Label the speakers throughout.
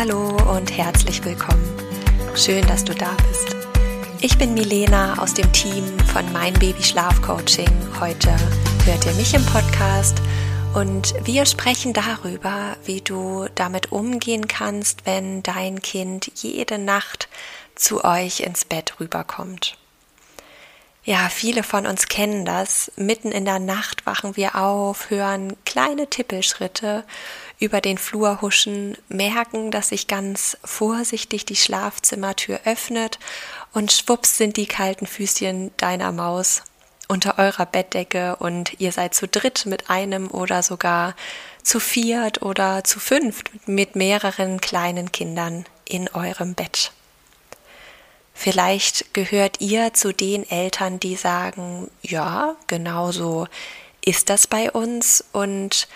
Speaker 1: Hallo und herzlich willkommen. Schön, dass du da bist. Ich bin Milena aus dem Team von Mein Baby Schlaf Coaching. Heute hört ihr mich im Podcast und wir sprechen darüber, wie du damit umgehen kannst, wenn dein Kind jede Nacht zu euch ins Bett rüberkommt. Ja, viele von uns kennen das. Mitten in der Nacht wachen wir auf, hören kleine Tippelschritte über den Flur huschen, merken, dass sich ganz vorsichtig die Schlafzimmertür öffnet und schwupps sind die kalten Füßchen deiner Maus unter eurer Bettdecke und ihr seid zu dritt mit einem oder sogar zu viert oder zu fünft mit mehreren kleinen Kindern in eurem Bett. Vielleicht gehört ihr zu den Eltern, die sagen, ja, genau so ist das bei uns und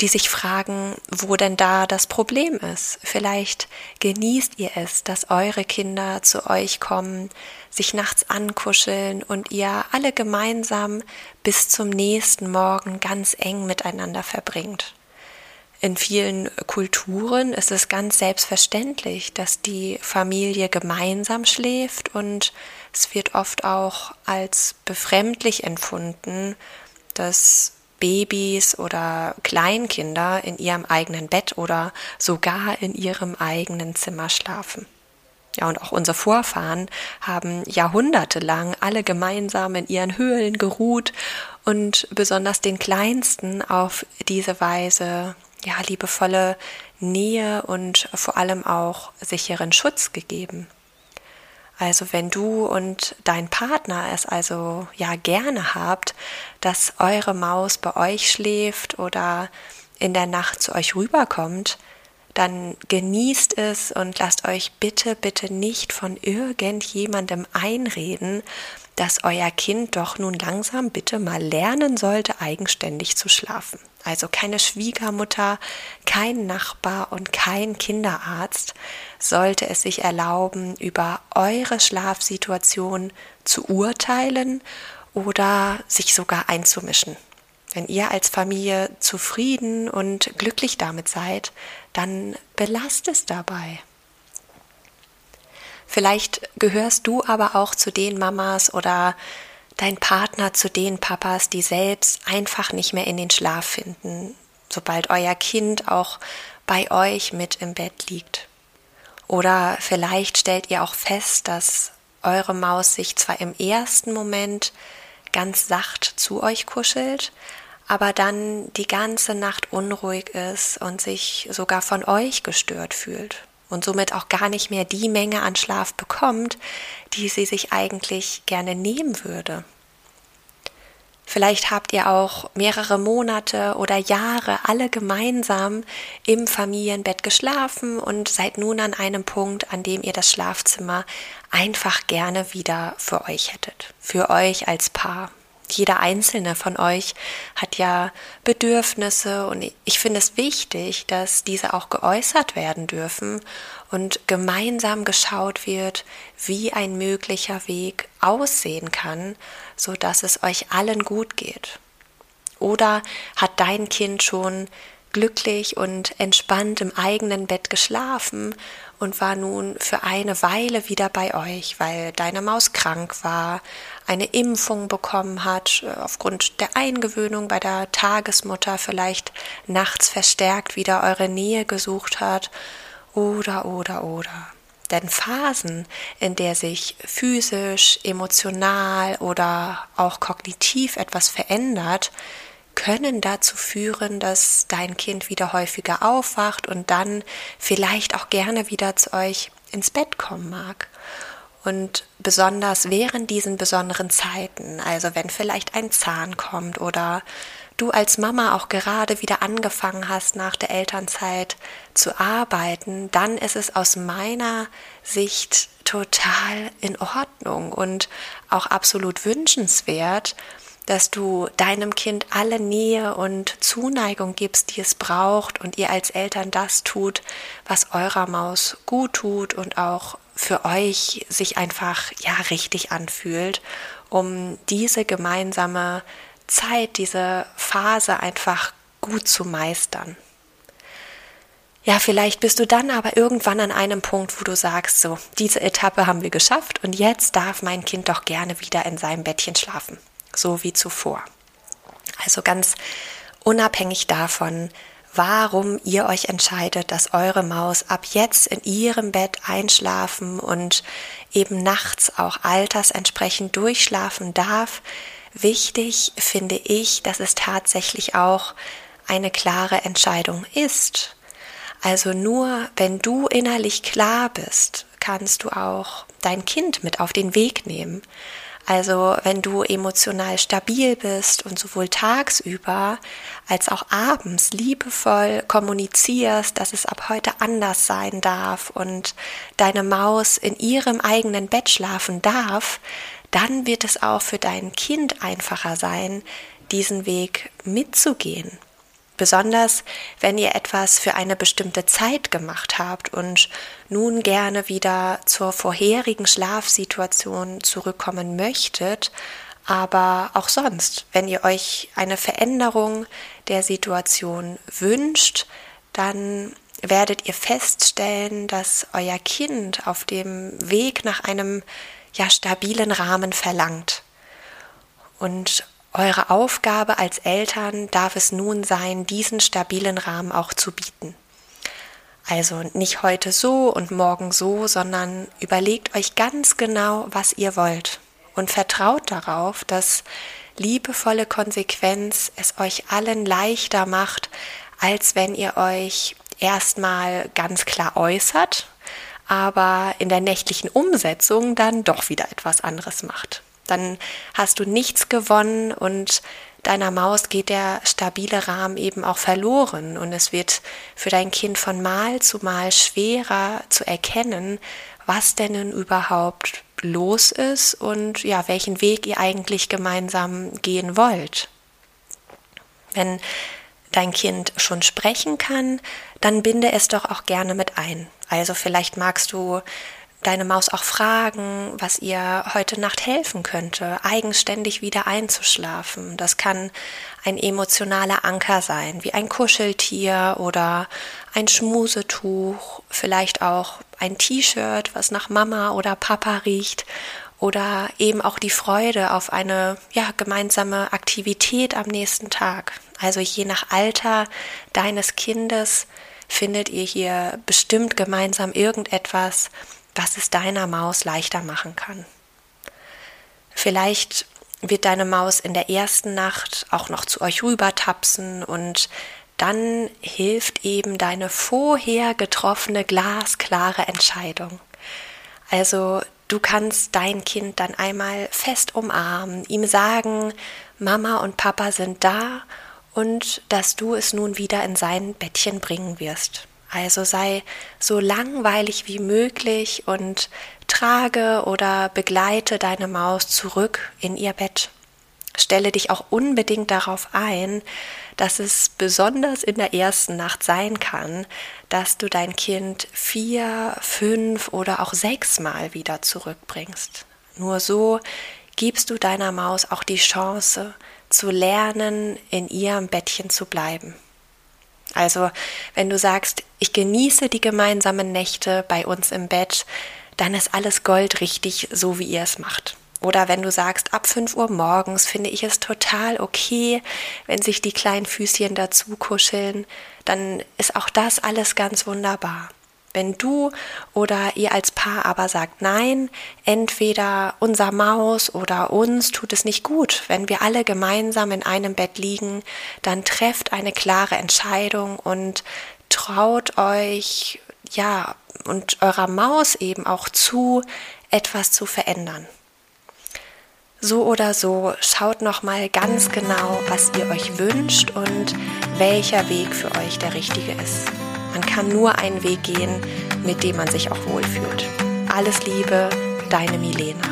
Speaker 1: die sich fragen, wo denn da das Problem ist. Vielleicht genießt ihr es, dass eure Kinder zu euch kommen, sich nachts ankuscheln und ihr alle gemeinsam bis zum nächsten Morgen ganz eng miteinander verbringt. In vielen Kulturen ist es ganz selbstverständlich, dass die Familie gemeinsam schläft und es wird oft auch als befremdlich empfunden, dass Babys oder Kleinkinder in ihrem eigenen Bett oder sogar in ihrem eigenen Zimmer schlafen. Ja, und auch unsere Vorfahren haben jahrhundertelang alle gemeinsam in ihren Höhlen geruht und besonders den Kleinsten auf diese Weise ja liebevolle Nähe und vor allem auch sicheren Schutz gegeben. Also wenn du und dein Partner es also ja gerne habt, dass eure Maus bei euch schläft oder in der Nacht zu euch rüberkommt, dann genießt es und lasst euch bitte, bitte nicht von irgendjemandem einreden, dass euer Kind doch nun langsam bitte mal lernen sollte, eigenständig zu schlafen. Also keine Schwiegermutter, kein Nachbar und kein Kinderarzt sollte es sich erlauben, über eure Schlafsituation zu urteilen oder sich sogar einzumischen. Wenn ihr als Familie zufrieden und glücklich damit seid, dann belasst es dabei. Vielleicht gehörst du aber auch zu den Mamas oder dein Partner zu den Papas, die selbst einfach nicht mehr in den Schlaf finden, sobald euer Kind auch bei euch mit im Bett liegt. Oder vielleicht stellt ihr auch fest, dass eure Maus sich zwar im ersten Moment ganz sacht zu euch kuschelt, aber dann die ganze Nacht unruhig ist und sich sogar von euch gestört fühlt und somit auch gar nicht mehr die Menge an Schlaf bekommt, die sie sich eigentlich gerne nehmen würde. Vielleicht habt ihr auch mehrere Monate oder Jahre alle gemeinsam im Familienbett geschlafen und seid nun an einem Punkt, an dem ihr das Schlafzimmer einfach gerne wieder für euch hättet, für euch als Paar jeder einzelne von euch hat ja Bedürfnisse und ich finde es wichtig, dass diese auch geäußert werden dürfen und gemeinsam geschaut wird, wie ein möglicher Weg aussehen kann, so dass es euch allen gut geht. Oder hat dein Kind schon glücklich und entspannt im eigenen Bett geschlafen und war nun für eine Weile wieder bei euch, weil deine Maus krank war, eine Impfung bekommen hat, äh, aufgrund der Eingewöhnung bei der Tagesmutter vielleicht nachts verstärkt wieder eure Nähe gesucht hat, oder, oder, oder. Denn Phasen, in der sich physisch, emotional oder auch kognitiv etwas verändert, können dazu führen, dass dein Kind wieder häufiger aufwacht und dann vielleicht auch gerne wieder zu euch ins Bett kommen mag. Und besonders während diesen besonderen Zeiten, also wenn vielleicht ein Zahn kommt oder du als Mama auch gerade wieder angefangen hast, nach der Elternzeit zu arbeiten, dann ist es aus meiner Sicht total in Ordnung und auch absolut wünschenswert, dass du deinem Kind alle Nähe und Zuneigung gibst, die es braucht und ihr als Eltern das tut, was eurer Maus gut tut und auch für euch sich einfach ja richtig anfühlt, um diese gemeinsame Zeit, diese Phase einfach gut zu meistern. Ja, vielleicht bist du dann aber irgendwann an einem Punkt, wo du sagst, so, diese Etappe haben wir geschafft und jetzt darf mein Kind doch gerne wieder in seinem Bettchen schlafen so wie zuvor. Also ganz unabhängig davon, warum ihr euch entscheidet, dass eure Maus ab jetzt in ihrem Bett einschlafen und eben nachts auch altersentsprechend durchschlafen darf. Wichtig finde ich, dass es tatsächlich auch eine klare Entscheidung ist. Also nur wenn du innerlich klar bist, kannst du auch dein Kind mit auf den Weg nehmen. Also wenn du emotional stabil bist und sowohl tagsüber als auch abends liebevoll kommunizierst, dass es ab heute anders sein darf und deine Maus in ihrem eigenen Bett schlafen darf, dann wird es auch für dein Kind einfacher sein, diesen Weg mitzugehen. Besonders wenn ihr etwas für eine bestimmte Zeit gemacht habt und nun gerne wieder zur vorherigen Schlafsituation zurückkommen möchtet, aber auch sonst, wenn ihr euch eine Veränderung der Situation wünscht, dann werdet ihr feststellen, dass euer Kind auf dem Weg nach einem ja stabilen Rahmen verlangt. Und eure Aufgabe als Eltern darf es nun sein, diesen stabilen Rahmen auch zu bieten. Also nicht heute so und morgen so, sondern überlegt euch ganz genau, was ihr wollt und vertraut darauf, dass liebevolle Konsequenz es euch allen leichter macht, als wenn ihr euch erstmal ganz klar äußert, aber in der nächtlichen Umsetzung dann doch wieder etwas anderes macht dann hast du nichts gewonnen und deiner Maus geht der stabile Rahmen eben auch verloren und es wird für dein Kind von Mal zu Mal schwerer zu erkennen, was denn nun überhaupt los ist und ja, welchen Weg ihr eigentlich gemeinsam gehen wollt. Wenn dein Kind schon sprechen kann, dann binde es doch auch gerne mit ein. Also vielleicht magst du deine Maus auch fragen, was ihr heute Nacht helfen könnte, eigenständig wieder einzuschlafen. Das kann ein emotionaler Anker sein, wie ein Kuscheltier oder ein Schmusetuch, vielleicht auch ein T-Shirt, was nach Mama oder Papa riecht oder eben auch die Freude auf eine ja, gemeinsame Aktivität am nächsten Tag. Also je nach Alter deines Kindes findet ihr hier bestimmt gemeinsam irgendetwas, was es deiner Maus leichter machen kann. Vielleicht wird deine Maus in der ersten Nacht auch noch zu euch rüber tapsen und dann hilft eben deine vorher getroffene glasklare Entscheidung. Also du kannst dein Kind dann einmal fest umarmen, ihm sagen, Mama und Papa sind da und dass du es nun wieder in sein Bettchen bringen wirst. Also sei so langweilig wie möglich und trage oder begleite deine Maus zurück in ihr Bett. Stelle dich auch unbedingt darauf ein, dass es besonders in der ersten Nacht sein kann, dass du dein Kind vier, fünf oder auch sechsmal wieder zurückbringst. Nur so gibst du deiner Maus auch die Chance zu lernen, in ihrem Bettchen zu bleiben. Also wenn du sagst, ich genieße die gemeinsamen Nächte bei uns im Bett, dann ist alles goldrichtig, so wie ihr es macht. Oder wenn du sagst, ab 5 Uhr morgens finde ich es total okay, wenn sich die kleinen Füßchen dazu kuscheln, dann ist auch das alles ganz wunderbar. Wenn du oder ihr als Paar aber sagt, nein, entweder unser Maus oder uns tut es nicht gut, wenn wir alle gemeinsam in einem Bett liegen, dann trefft eine klare Entscheidung und traut euch, ja, und eurer Maus eben auch zu, etwas zu verändern. So oder so, schaut noch mal ganz genau, was ihr euch wünscht und welcher Weg für euch der richtige ist. Kann nur einen Weg gehen, mit dem man sich auch wohlfühlt. Alles Liebe, deine Milena.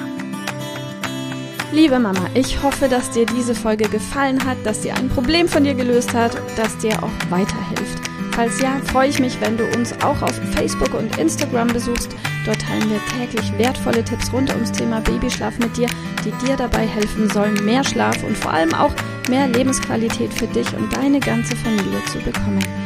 Speaker 2: Liebe Mama, ich hoffe, dass dir diese Folge gefallen hat, dass sie ein Problem von dir gelöst hat, dass dir auch weiterhilft. Falls ja, freue ich mich, wenn du uns auch auf Facebook und Instagram besuchst. Dort teilen wir täglich wertvolle Tipps rund ums Thema Babyschlaf mit dir, die dir dabei helfen sollen, mehr Schlaf und vor allem auch mehr Lebensqualität für dich und deine ganze Familie zu bekommen.